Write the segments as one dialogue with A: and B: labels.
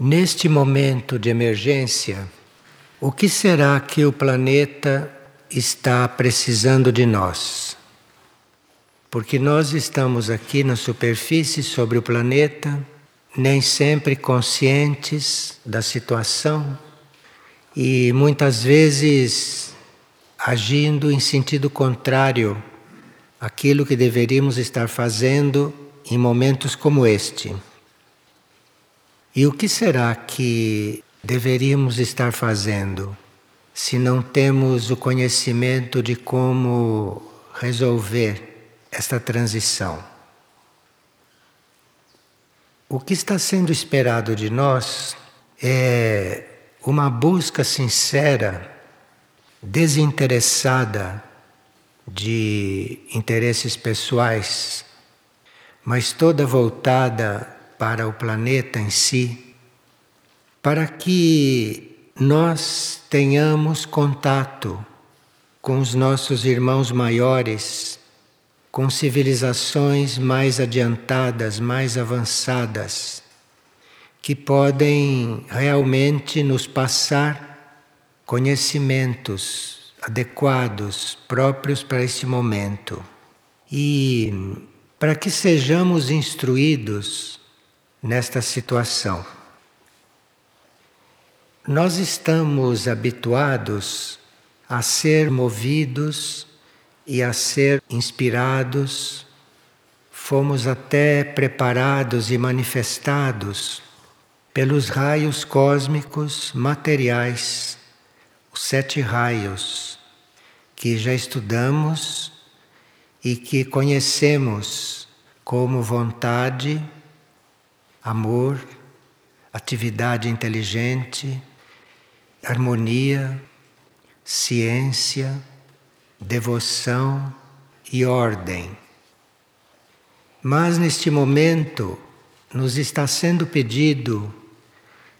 A: Neste momento de emergência, o que será que o planeta está precisando de nós? Porque nós estamos aqui na superfície sobre o planeta, nem sempre conscientes da situação e muitas vezes agindo em sentido contrário àquilo que deveríamos estar fazendo em momentos como este. E o que será que deveríamos estar fazendo se não temos o conhecimento de como resolver esta transição? O que está sendo esperado de nós é uma busca sincera, desinteressada de interesses pessoais, mas toda voltada para o planeta em si, para que nós tenhamos contato com os nossos irmãos maiores, com civilizações mais adiantadas, mais avançadas, que podem realmente nos passar conhecimentos adequados, próprios para esse momento. E para que sejamos instruídos nesta situação. Nós estamos habituados a ser movidos e a ser inspirados, fomos até preparados e manifestados pelos raios cósmicos materiais, os sete raios, que já estudamos e que conhecemos como vontade, amor, atividade inteligente, harmonia, ciência, devoção e ordem. Mas neste momento nos está sendo pedido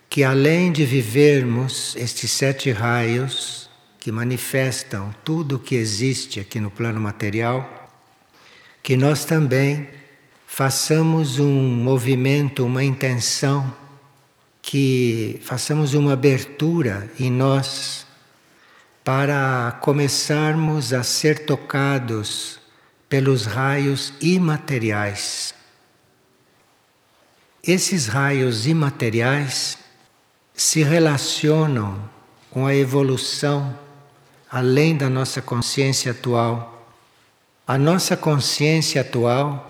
A: que, além de vivermos estes sete raios que manifestam tudo o que existe aqui no plano material, que nós também façamos um movimento, uma intenção, que façamos uma abertura em nós para começarmos a ser tocados pelos raios imateriais. Esses raios imateriais se relacionam com a evolução além da nossa consciência atual. A nossa consciência atual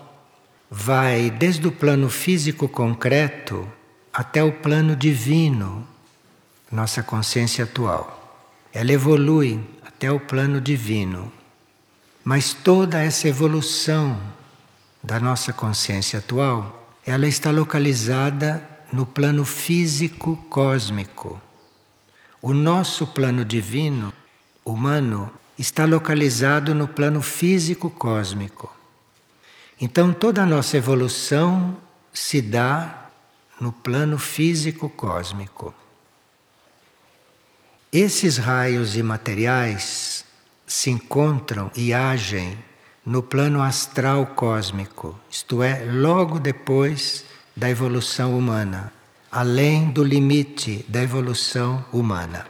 A: vai desde o plano físico concreto até o plano divino, nossa consciência atual. Ela evolui até o plano divino. Mas toda essa evolução da nossa consciência atual, ela está localizada no plano físico cósmico. O nosso plano divino, humano, está localizado no plano físico cósmico. Então toda a nossa evolução se dá no plano físico cósmico. Esses raios imateriais se encontram e agem no plano astral cósmico, isto é, logo depois da evolução humana, além do limite da evolução humana.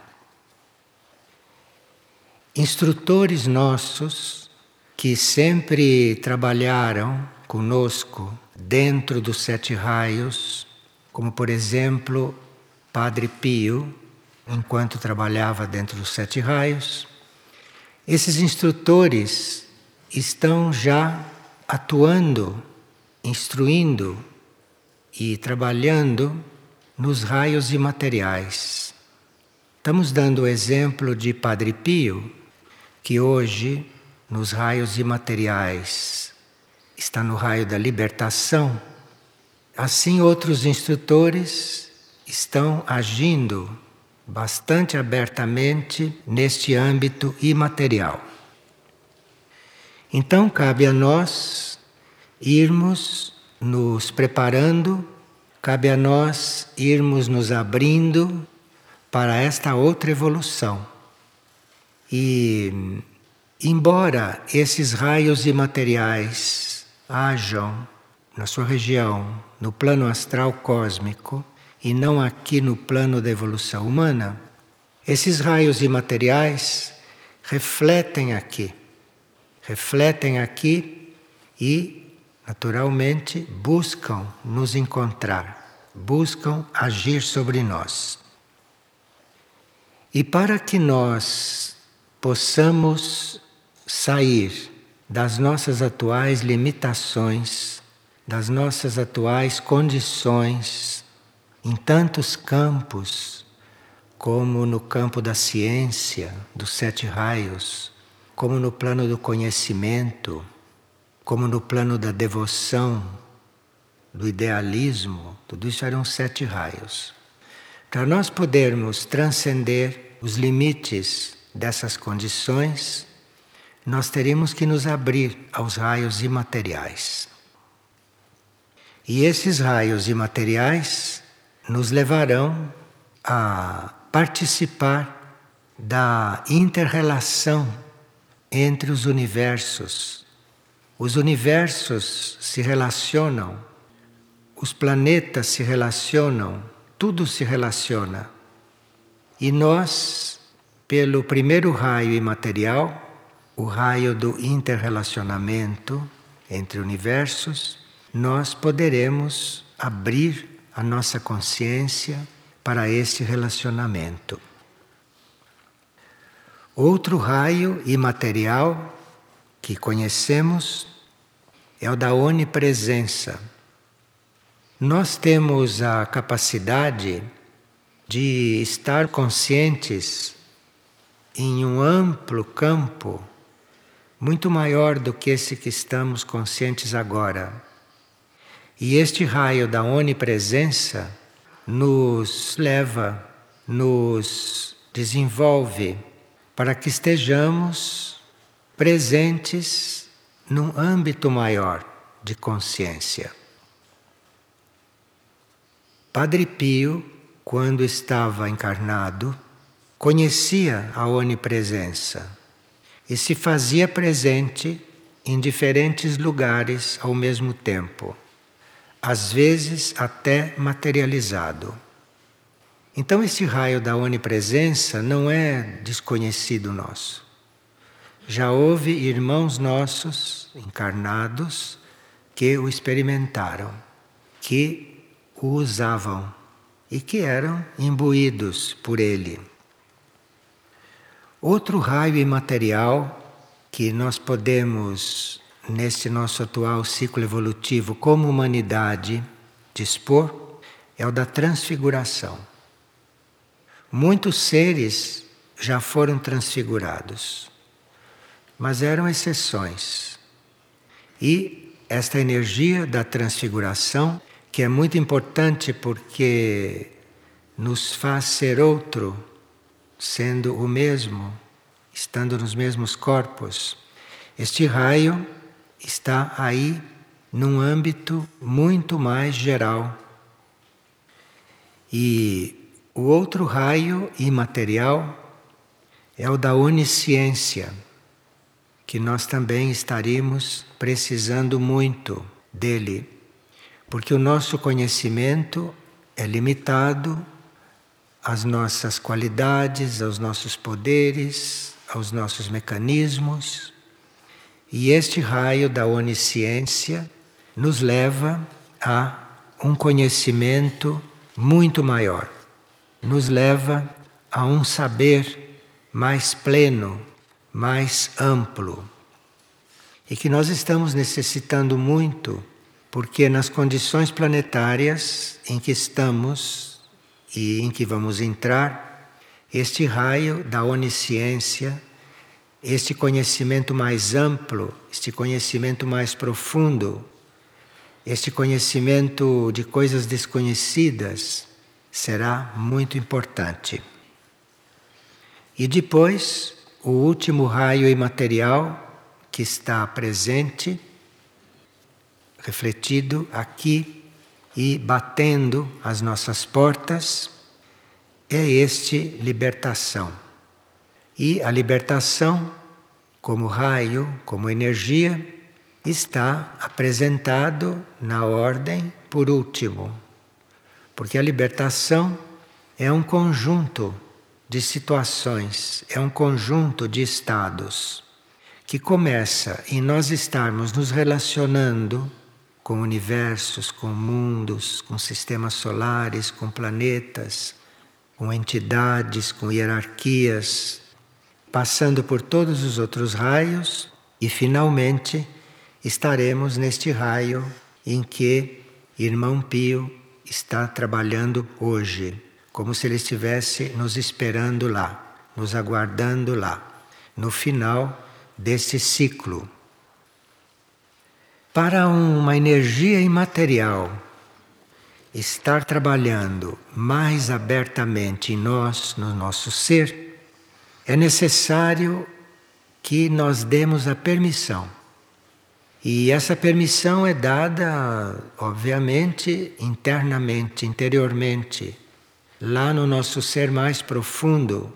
A: Instrutores nossos que sempre trabalharam conosco dentro dos sete raios, como por exemplo Padre Pio, enquanto trabalhava dentro dos sete raios. Esses instrutores estão já atuando, instruindo e trabalhando nos raios imateriais. Estamos dando o exemplo de Padre Pio, que hoje nos raios imateriais, está no raio da libertação, assim outros instrutores estão agindo bastante abertamente neste âmbito imaterial. Então cabe a nós irmos nos preparando, cabe a nós irmos nos abrindo para esta outra evolução. E Embora esses raios imateriais hajam na sua região, no plano astral cósmico, e não aqui no plano da evolução humana, esses raios imateriais refletem aqui, refletem aqui e, naturalmente, buscam nos encontrar, buscam agir sobre nós. E para que nós possamos sair das nossas atuais limitações, das nossas atuais condições, em tantos campos, como no campo da ciência, dos sete raios, como no plano do conhecimento, como no plano da devoção, do idealismo, tudo isso eram sete raios. Para nós podermos transcender os limites dessas condições, nós teremos que nos abrir aos raios imateriais. E esses raios imateriais nos levarão a participar da interrelação entre os universos. Os universos se relacionam, os planetas se relacionam, tudo se relaciona. E nós, pelo primeiro raio imaterial, o raio do interrelacionamento entre universos, nós poderemos abrir a nossa consciência para este relacionamento. Outro raio imaterial que conhecemos é o da onipresença. Nós temos a capacidade de estar conscientes em um amplo campo muito maior do que esse que estamos conscientes agora. E este raio da onipresença nos leva, nos desenvolve para que estejamos presentes num âmbito maior de consciência. Padre Pio, quando estava encarnado, conhecia a onipresença e se fazia presente em diferentes lugares ao mesmo tempo, às vezes até materializado. Então, esse raio da onipresença não é desconhecido nosso. Já houve irmãos nossos encarnados que o experimentaram, que o usavam e que eram imbuídos por ele. Outro raio imaterial que nós podemos, nesse nosso atual ciclo evolutivo, como humanidade, dispor, é o da transfiguração. Muitos seres já foram transfigurados, mas eram exceções. E esta energia da transfiguração, que é muito importante porque nos faz ser outro sendo o mesmo, estando nos mesmos corpos. Este raio está aí num âmbito muito mais geral. E o outro raio imaterial é o da onisciência, que nós também estaríamos precisando muito dele, porque o nosso conhecimento é limitado às nossas qualidades, aos nossos poderes, aos nossos mecanismos. E este raio da onisciência nos leva a um conhecimento muito maior, nos leva a um saber mais pleno, mais amplo. E que nós estamos necessitando muito, porque nas condições planetárias em que estamos, e em que vamos entrar, este raio da onisciência, este conhecimento mais amplo, este conhecimento mais profundo, este conhecimento de coisas desconhecidas será muito importante. E depois, o último raio imaterial que está presente, refletido aqui e batendo as nossas portas é este libertação. E a libertação, como raio, como energia, está apresentado na ordem por último. Porque a libertação é um conjunto de situações, é um conjunto de estados que começa em nós estarmos nos relacionando com universos, com mundos, com sistemas solares, com planetas, com entidades, com hierarquias, passando por todos os outros raios e finalmente estaremos neste raio em que irmão Pio está trabalhando hoje, como se ele estivesse nos esperando lá, nos aguardando lá, no final desse ciclo. Para uma energia imaterial estar trabalhando mais abertamente em nós, no nosso ser, é necessário que nós demos a permissão. E essa permissão é dada, obviamente, internamente, interiormente, lá no nosso ser mais profundo.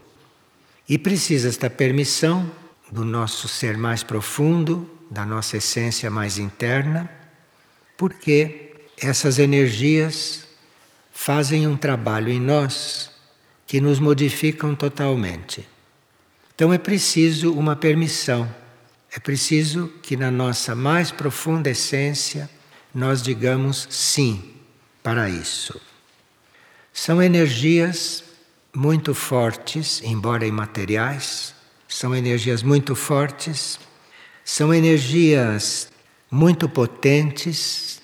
A: E precisa esta permissão do nosso ser mais profundo, da nossa essência mais interna, porque essas energias fazem um trabalho em nós que nos modificam totalmente. Então é preciso uma permissão, é preciso que na nossa mais profunda essência nós digamos sim para isso. São energias muito fortes, embora imateriais, são energias muito fortes, são energias muito potentes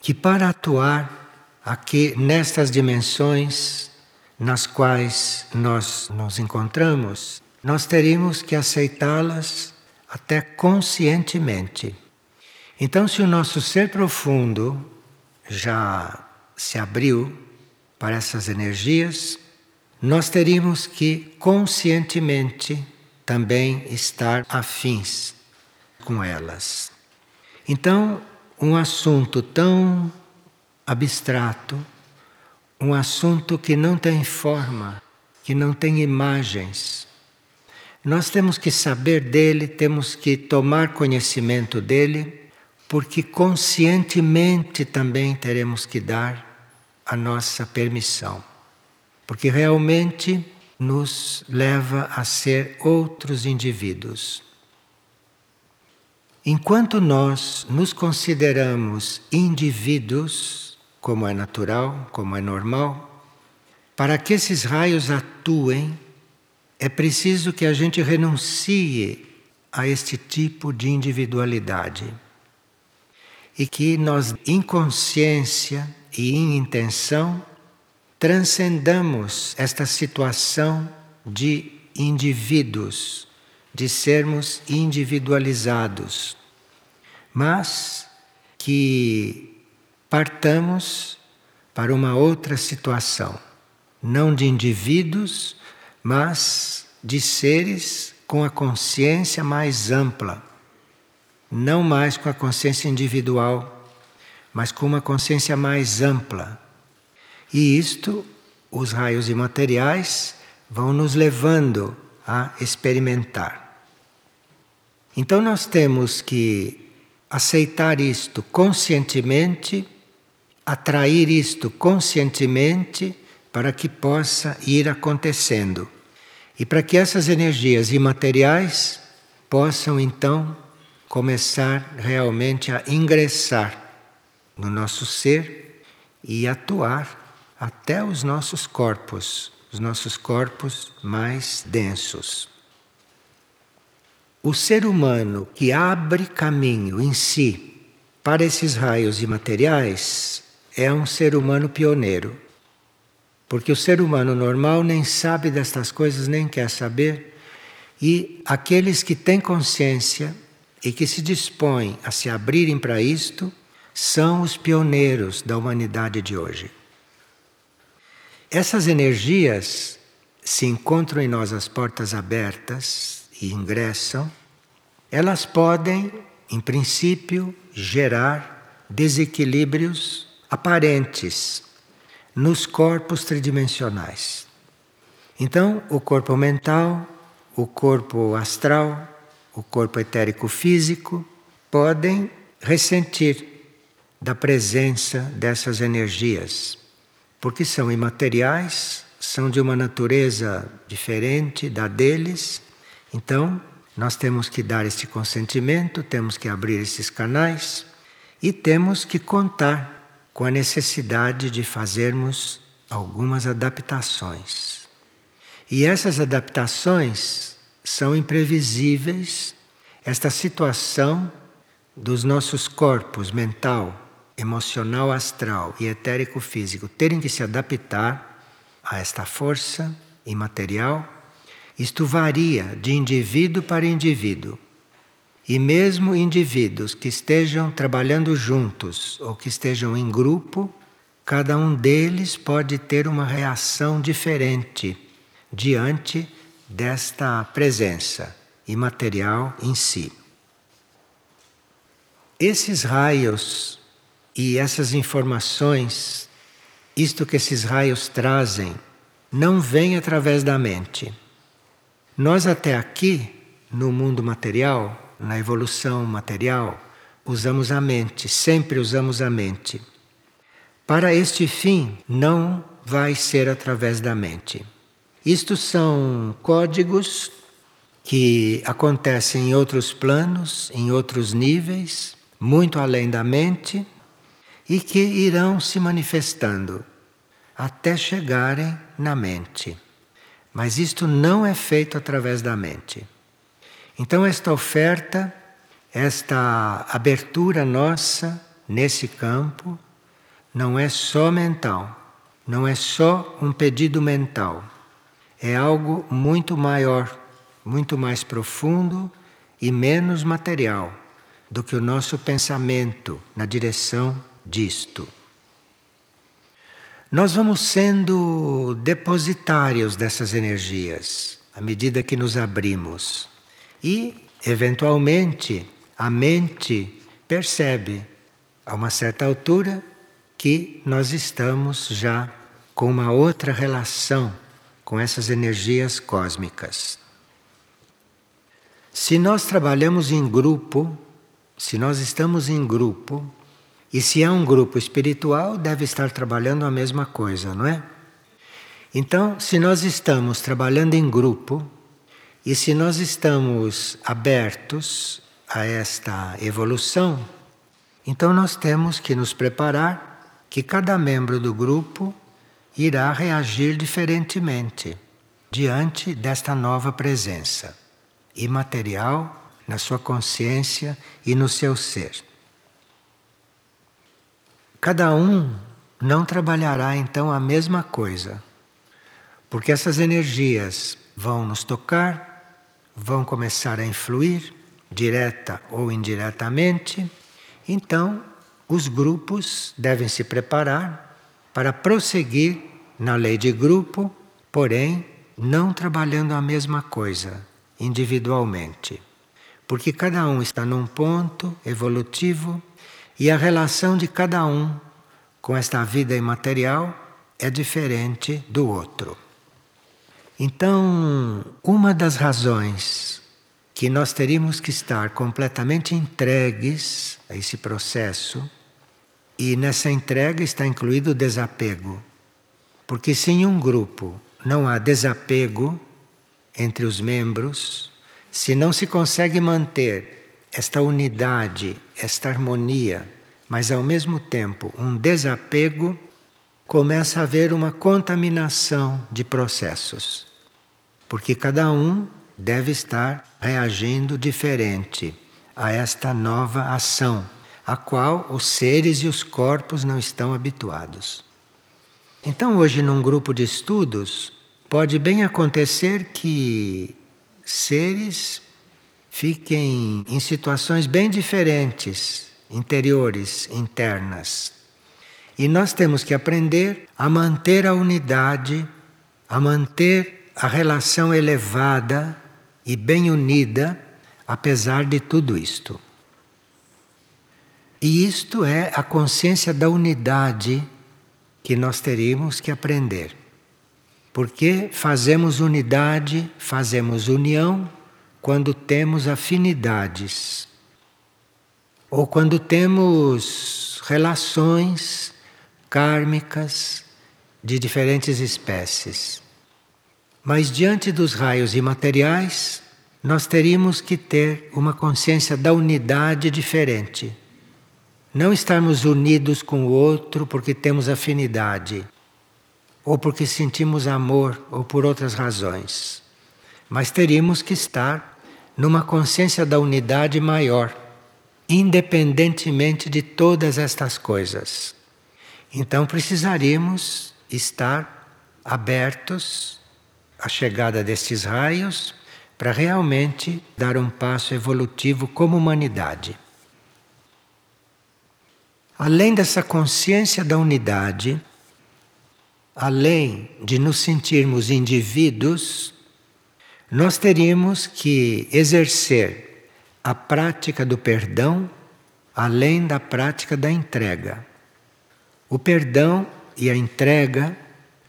A: que, para atuar aqui nestas dimensões nas quais nós nos encontramos, nós teríamos que aceitá-las até conscientemente. Então, se o nosso ser profundo já se abriu para essas energias, nós teríamos que conscientemente também estar afins com elas. Então, um assunto tão abstrato, um assunto que não tem forma, que não tem imagens, nós temos que saber dele, temos que tomar conhecimento dele, porque conscientemente também teremos que dar a nossa permissão. Porque realmente nos leva a ser outros indivíduos. Enquanto nós nos consideramos indivíduos, como é natural, como é normal, para que esses raios atuem, é preciso que a gente renuncie a este tipo de individualidade. E que nós, em consciência e em intenção, transcendamos esta situação de indivíduos, de sermos individualizados, mas que partamos para uma outra situação, não de indivíduos, mas de seres com a consciência mais ampla, não mais com a consciência individual, mas com uma consciência mais ampla. E isto, os raios imateriais vão nos levando a experimentar. Então nós temos que aceitar isto conscientemente, atrair isto conscientemente para que possa ir acontecendo. E para que essas energias imateriais possam então começar realmente a ingressar no nosso ser e atuar até os nossos corpos, os nossos corpos mais densos. O ser humano que abre caminho em si para esses raios imateriais é um ser humano pioneiro. Porque o ser humano normal nem sabe destas coisas, nem quer saber. E aqueles que têm consciência e que se dispõem a se abrirem para isto são os pioneiros da humanidade de hoje. Essas energias se encontram em nós as portas abertas e ingressam, elas podem, em princípio, gerar desequilíbrios aparentes nos corpos tridimensionais. Então, o corpo mental, o corpo astral, o corpo etérico físico podem ressentir da presença dessas energias. porque são imateriais, são de uma natureza diferente da deles. Então, nós temos que dar este consentimento, temos que abrir esses canais e temos que contar com a necessidade de fazermos algumas adaptações. E essas adaptações são imprevisíveis. Esta situação dos nossos corpos mental, emocional, astral e etérico físico terem que se adaptar a esta força imaterial, isto varia de indivíduo para indivíduo. E mesmo indivíduos que estejam trabalhando juntos ou que estejam em grupo, cada um deles pode ter uma reação diferente diante desta presença imaterial em si. Esses raios e essas informações, isto que esses raios trazem, não vem através da mente. Nós até aqui, no mundo material, na evolução material, usamos a mente, sempre usamos a mente. Para este fim, não vai ser através da mente. Isto são códigos que acontecem em outros planos, em outros níveis, muito além da mente e que irão se manifestando até chegarem na mente. Mas isto não é feito através da mente. Então, esta oferta, esta abertura nossa nesse campo, não é só mental, não é só um pedido mental, é algo muito maior, muito mais profundo e menos material do que o nosso pensamento na direção disto. Nós vamos sendo depositários dessas energias à medida que nos abrimos. E, eventualmente, a mente percebe, a uma certa altura, que nós estamos já com uma outra relação com essas energias cósmicas. Se nós trabalhamos em grupo, se nós estamos em grupo, e se é um grupo espiritual, deve estar trabalhando a mesma coisa, não é? Então, se nós estamos trabalhando em grupo, e se nós estamos abertos a esta evolução, então nós temos que nos preparar que cada membro do grupo irá reagir diferentemente diante desta nova presença imaterial na sua consciência e no seu ser. Cada um não trabalhará então a mesma coisa, porque essas energias vão nos tocar, vão começar a influir, direta ou indiretamente, então os grupos devem se preparar para prosseguir na lei de grupo, porém não trabalhando a mesma coisa individualmente porque cada um está num ponto evolutivo e a relação de cada um com esta vida imaterial é diferente do outro. Então, uma das razões que nós teríamos que estar completamente entregues a esse processo, e nessa entrega está incluído o desapego. Porque se em um grupo não há desapego entre os membros, se não se consegue manter esta unidade, esta harmonia, mas ao mesmo tempo um desapego, começa a haver uma contaminação de processos. Porque cada um deve estar reagindo diferente a esta nova ação, a qual os seres e os corpos não estão habituados. Então, hoje, num grupo de estudos, pode bem acontecer que seres fiquem em situações bem diferentes, interiores, internas. E nós temos que aprender a manter a unidade, a manter a relação elevada e bem unida, apesar de tudo isto. E isto é a consciência da unidade que nós teríamos que aprender. Porque fazemos unidade, fazemos união quando temos afinidades ou quando temos relações kármicas de diferentes espécies. Mas diante dos raios imateriais, nós teríamos que ter uma consciência da unidade diferente. Não estarmos unidos com o outro porque temos afinidade, ou porque sentimos amor, ou por outras razões. Mas teríamos que estar numa consciência da unidade maior, independentemente de todas estas coisas. Então precisaríamos estar abertos à chegada destes raios para realmente dar um passo evolutivo como humanidade. Além dessa consciência da unidade, além de nos sentirmos indivíduos, nós teríamos que exercer a prática do perdão além da prática da entrega. O perdão e a entrega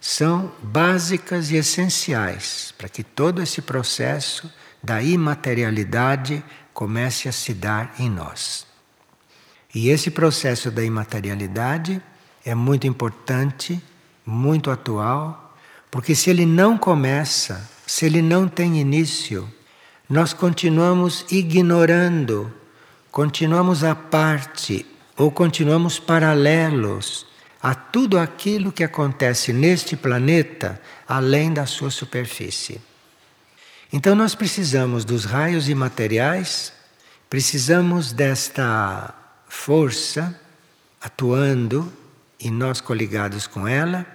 A: são básicas e essenciais para que todo esse processo da imaterialidade comece a se dar em nós. E esse processo da imaterialidade é muito importante, muito atual, porque se ele não começa, se ele não tem início, nós continuamos ignorando, continuamos à parte ou continuamos paralelos a tudo aquilo que acontece neste planeta além da sua superfície. Então nós precisamos dos raios imateriais, precisamos desta força atuando e nós coligados com ela,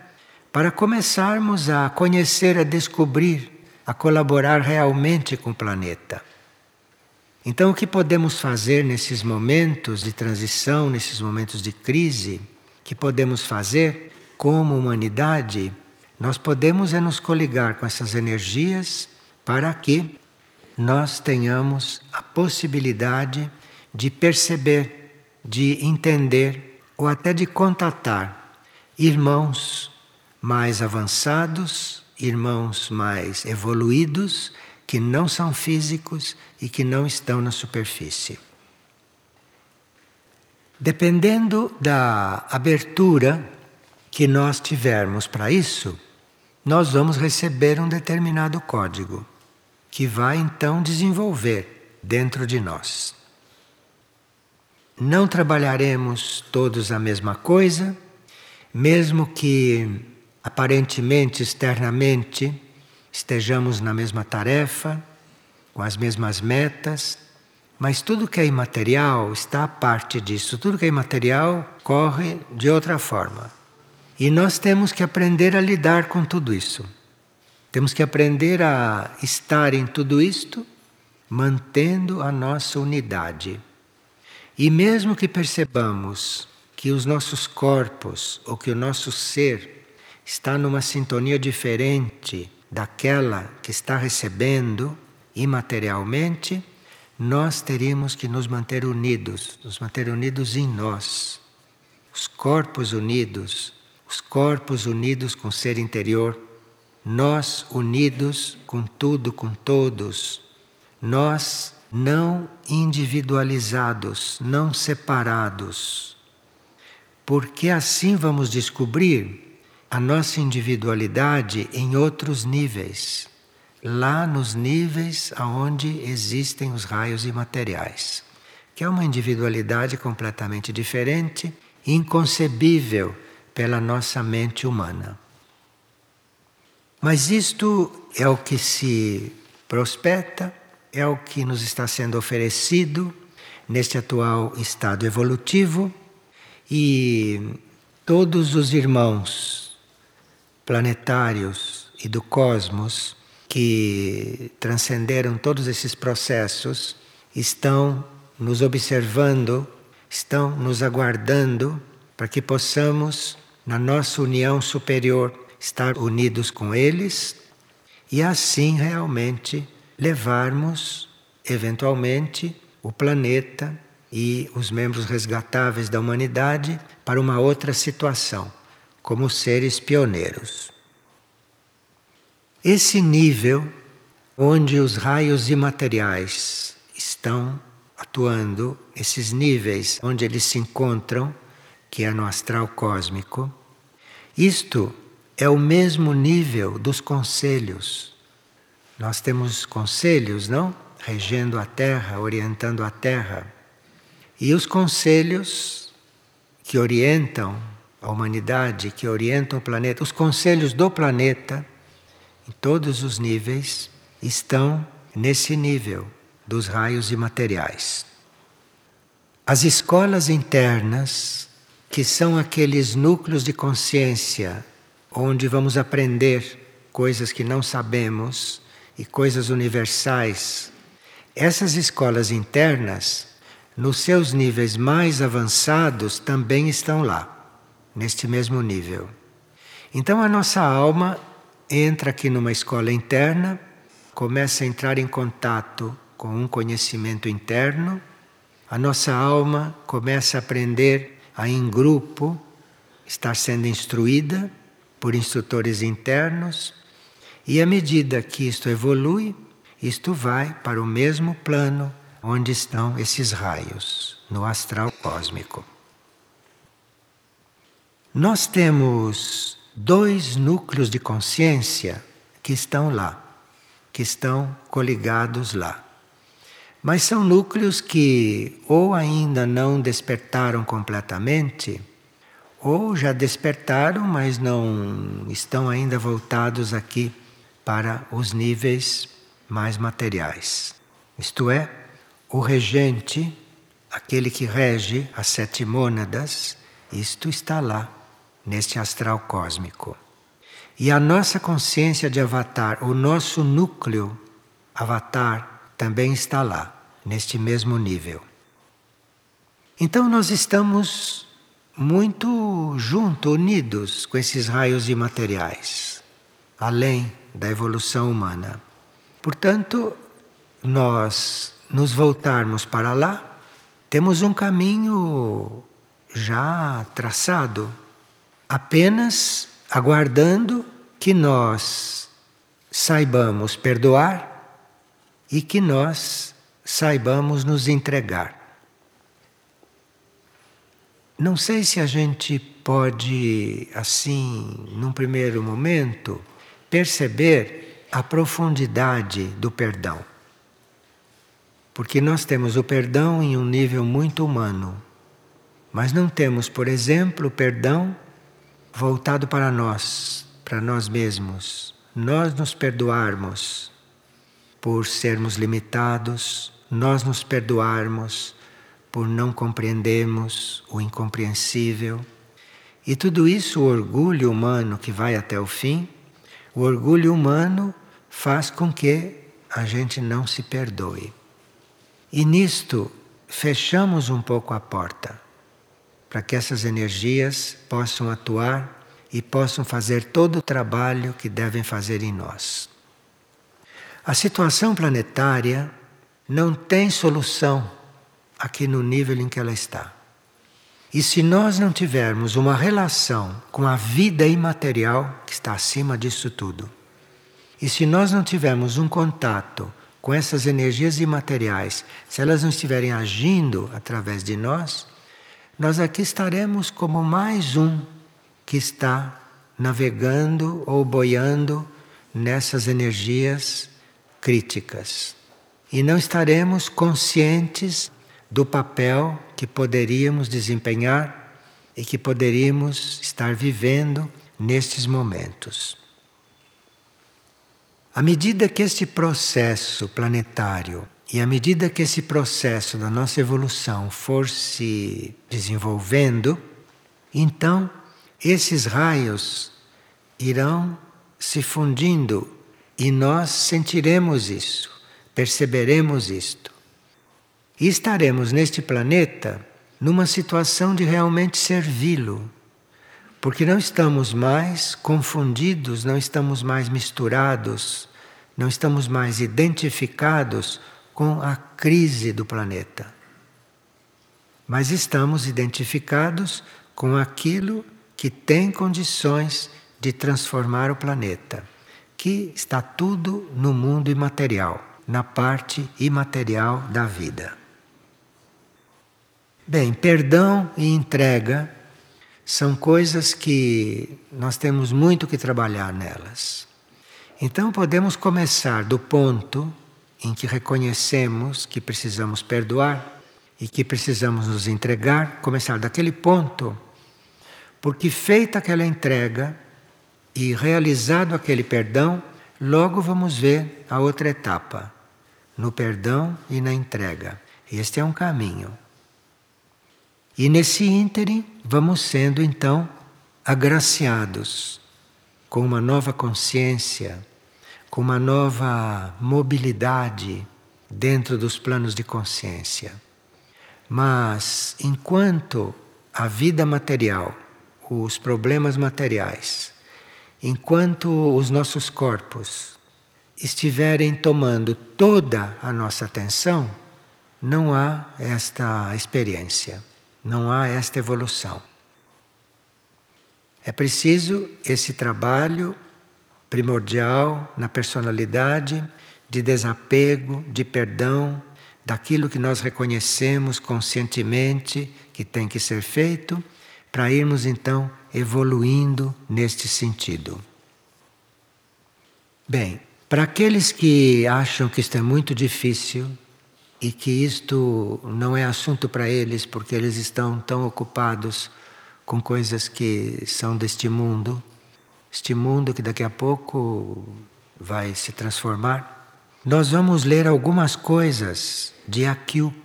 A: para começarmos a conhecer, a descobrir a colaborar realmente com o planeta. Então, o que podemos fazer nesses momentos de transição, nesses momentos de crise, que podemos fazer como humanidade, nós podemos é nos coligar com essas energias para que nós tenhamos a possibilidade de perceber, de entender ou até de contatar irmãos mais avançados irmãos mais evoluídos que não são físicos e que não estão na superfície. Dependendo da abertura que nós tivermos para isso, nós vamos receber um determinado código que vai então desenvolver dentro de nós. Não trabalharemos todos a mesma coisa, mesmo que aparentemente, externamente, estejamos na mesma tarefa, com as mesmas metas, mas tudo que é imaterial está a parte disso. Tudo que é imaterial corre de outra forma. E nós temos que aprender a lidar com tudo isso. Temos que aprender a estar em tudo isto, mantendo a nossa unidade. E mesmo que percebamos que os nossos corpos ou que o nosso ser está numa sintonia diferente daquela que está recebendo imaterialmente, nós teríamos que nos manter unidos, nos manter unidos em nós. Os corpos unidos, os corpos unidos com o ser interior, nós unidos com tudo, com todos, nós não individualizados, não separados. Porque assim vamos descobrir a nossa individualidade em outros níveis, lá nos níveis aonde existem os raios imateriais, que é uma individualidade completamente diferente, inconcebível pela nossa mente humana. Mas isto é o que se prospecta, é o que nos está sendo oferecido neste atual estado evolutivo e todos os irmãos planetários e do cosmos que transcenderam todos esses processos estão nos observando, estão nos aguardando para que possamos, na nossa união superior, estar unidos com eles e assim realmente levarmos, eventualmente, o planeta e os membros resgatáveis da humanidade para uma outra situação como seres pioneiros. Esse nível onde os raios imateriais estão atuando, esses níveis onde eles se encontram, que é no astral cósmico, isto é o mesmo nível dos conselhos. Nós temos conselhos, não? Regendo a Terra, orientando a Terra. E os conselhos que orientam a humanidade, que orientam o planeta, os conselhos do planeta, em todos os níveis, estão nesse nível dos raios imateriais. As escolas internas, que são aqueles núcleos de consciência onde vamos aprender coisas que não sabemos e coisas universais, essas escolas internas, nos seus níveis mais avançados, também estão lá neste mesmo nível. Então a nossa alma entra aqui numa escola interna, começa a entrar em contato com um conhecimento interno, a nossa alma começa a aprender a em grupo, estar sendo instruída por instrutores internos, e à medida que isto evolui, isto vai para o mesmo plano onde estão esses raios, no astral cósmico. Nós temos dois núcleos de consciência que estão lá, que estão coligados lá. Mas são núcleos que ou ainda não despertaram completamente, ou já despertaram, mas não estão ainda voltados aqui para os níveis mais materiais. Isto é, o regente, aquele que rege as sete mônadas, isto está lá neste astral cósmico. E a nossa consciência de avatar, o nosso núcleo avatar, também está lá, neste mesmo nível. Então nós estamos muito juntos, unidos com esses raios imateriais, além da evolução humana. Portanto, nós nos voltarmos para lá, temos um caminho já traçado apenas aguardando que nós saibamos perdoar e que nós saibamos nos entregar. Não sei se a gente pode, assim, num primeiro momento, perceber a profundidade do perdão. Porque nós temos o perdão em um nível muito humano, mas não temos, por exemplo, o perdão voltado para nós, para nós mesmos, nós nos perdoarmos por sermos limitados, nós nos perdoarmos por não compreendermos o incompreensível. E tudo isso, o orgulho humano que vai até o fim, o orgulho humano faz com que a gente não se perdoe. E nisto fechamos um pouco a porta para que essas energias possam atuar e possam fazer todo o trabalho que devem fazer em nós. A situação planetária não tem solução aqui no nível em que ela está. E se nós não tivermos uma relação com a vida imaterial que está acima disso tudo, e se nós não tivermos um contato com essas energias imateriais, se elas não estiverem agindo através de nós, nós aqui estaremos como mais um que está navegando ou boiando nessas energias críticas. E não estaremos conscientes do papel que poderíamos desempenhar e que poderíamos estar vivendo nestes momentos. À medida que este processo planetário e à medida que esse processo da nossa evolução for se desenvolvendo, então esses raios irão se fundindo e nós sentiremos isso, perceberemos isto. E estaremos neste planeta numa situação de realmente servi-lo, porque não estamos mais confundidos, não estamos mais misturados, não estamos mais identificados com a crise do planeta. Mas estamos identificados com aquilo que tem condições de transformar o planeta, que está tudo no mundo imaterial, na parte imaterial da vida. Bem, perdão e entrega são coisas que nós temos muito que trabalhar nelas. Então podemos começar do ponto em que reconhecemos que precisamos perdoar e que precisamos nos entregar, começar daquele ponto, porque feita aquela entrega e realizado aquele perdão, logo vamos ver a outra etapa, no perdão e na entrega. Este é um caminho. E nesse ínterim, vamos sendo então agraciados com uma nova consciência, com uma nova mobilidade dentro dos planos de consciência. Mas enquanto a vida material, os problemas materiais, enquanto os nossos corpos estiverem tomando toda a nossa atenção, não há esta experiência. Não há esta evolução. É preciso esse trabalho primordial na personalidade de desapego, de perdão, daquilo que nós reconhecemos conscientemente que tem que ser feito, para irmos então evoluindo neste sentido. Bem, para aqueles que acham que isto é muito difícil, e que isto não é assunto para eles porque eles estão tão ocupados com coisas que são deste mundo, este mundo que daqui a pouco vai se transformar. Nós vamos ler algumas coisas de Akyuk.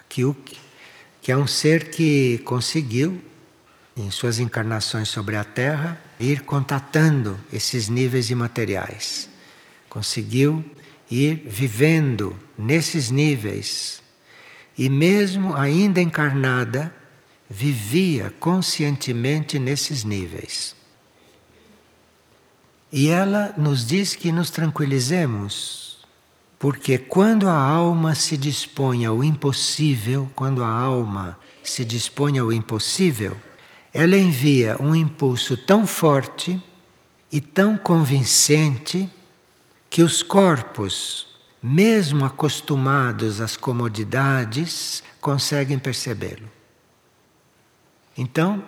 A: Akyuk, que é um ser que conseguiu, em suas encarnações sobre a Terra, ir contatando esses níveis imateriais. Conseguiu ir vivendo nesses níveis. E mesmo ainda encarnada, vivia conscientemente nesses níveis. E ela nos diz que nos tranquilizemos, porque quando a alma se dispõe ao impossível, quando a alma se dispõe ao impossível, ela envia um impulso tão forte e tão convincente que os corpos, mesmo acostumados às comodidades, conseguem percebê-lo. Então,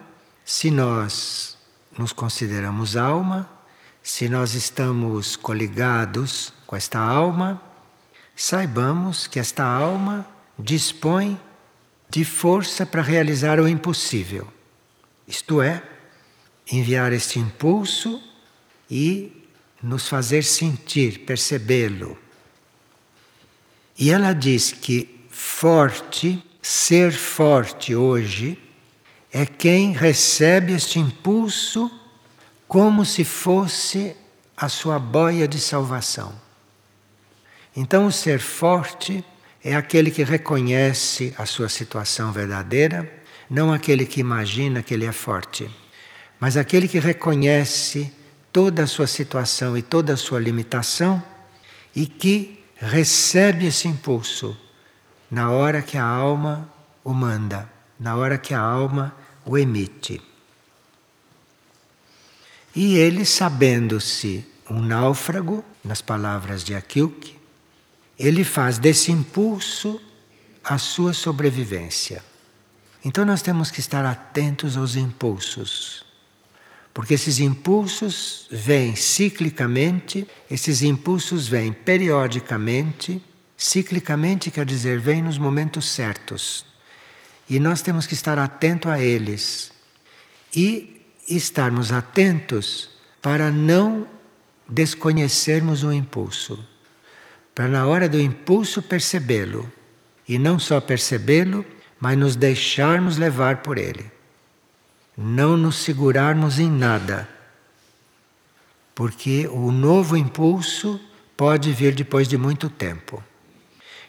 A: se nós nos consideramos alma, se nós estamos coligados com esta alma, saibamos que esta alma dispõe de força para realizar o impossível. Isto é, enviar este impulso e nos fazer sentir, percebê-lo. E ela diz que forte, ser forte hoje, é quem recebe este impulso como se fosse a sua boia de salvação. Então, o ser forte é aquele que reconhece a sua situação verdadeira, não aquele que imagina que ele é forte, mas aquele que reconhece toda a sua situação e toda a sua limitação e que recebe esse impulso na hora que a alma o manda, na hora que a alma o emite. E ele, sabendo-se um náufrago, nas palavras de Akilke, ele faz desse impulso a sua sobrevivência. Então nós temos que estar atentos aos impulsos. Porque esses impulsos vêm ciclicamente, esses impulsos vêm periodicamente, ciclicamente quer dizer, vêm nos momentos certos. E nós temos que estar atento a eles. E estarmos atentos para não desconhecermos o impulso. Para na hora do impulso percebê-lo. E não só percebê-lo, mas nos deixarmos levar por ele não nos segurarmos em nada, porque o novo impulso pode vir depois de muito tempo.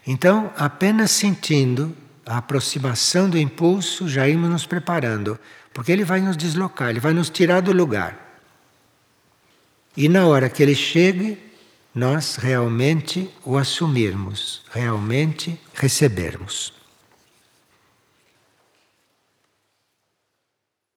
A: Então, apenas sentindo a aproximação do impulso, já irmos nos preparando, porque ele vai nos deslocar, ele vai nos tirar do lugar. E na hora que ele chegue, nós realmente o assumirmos, realmente recebermos.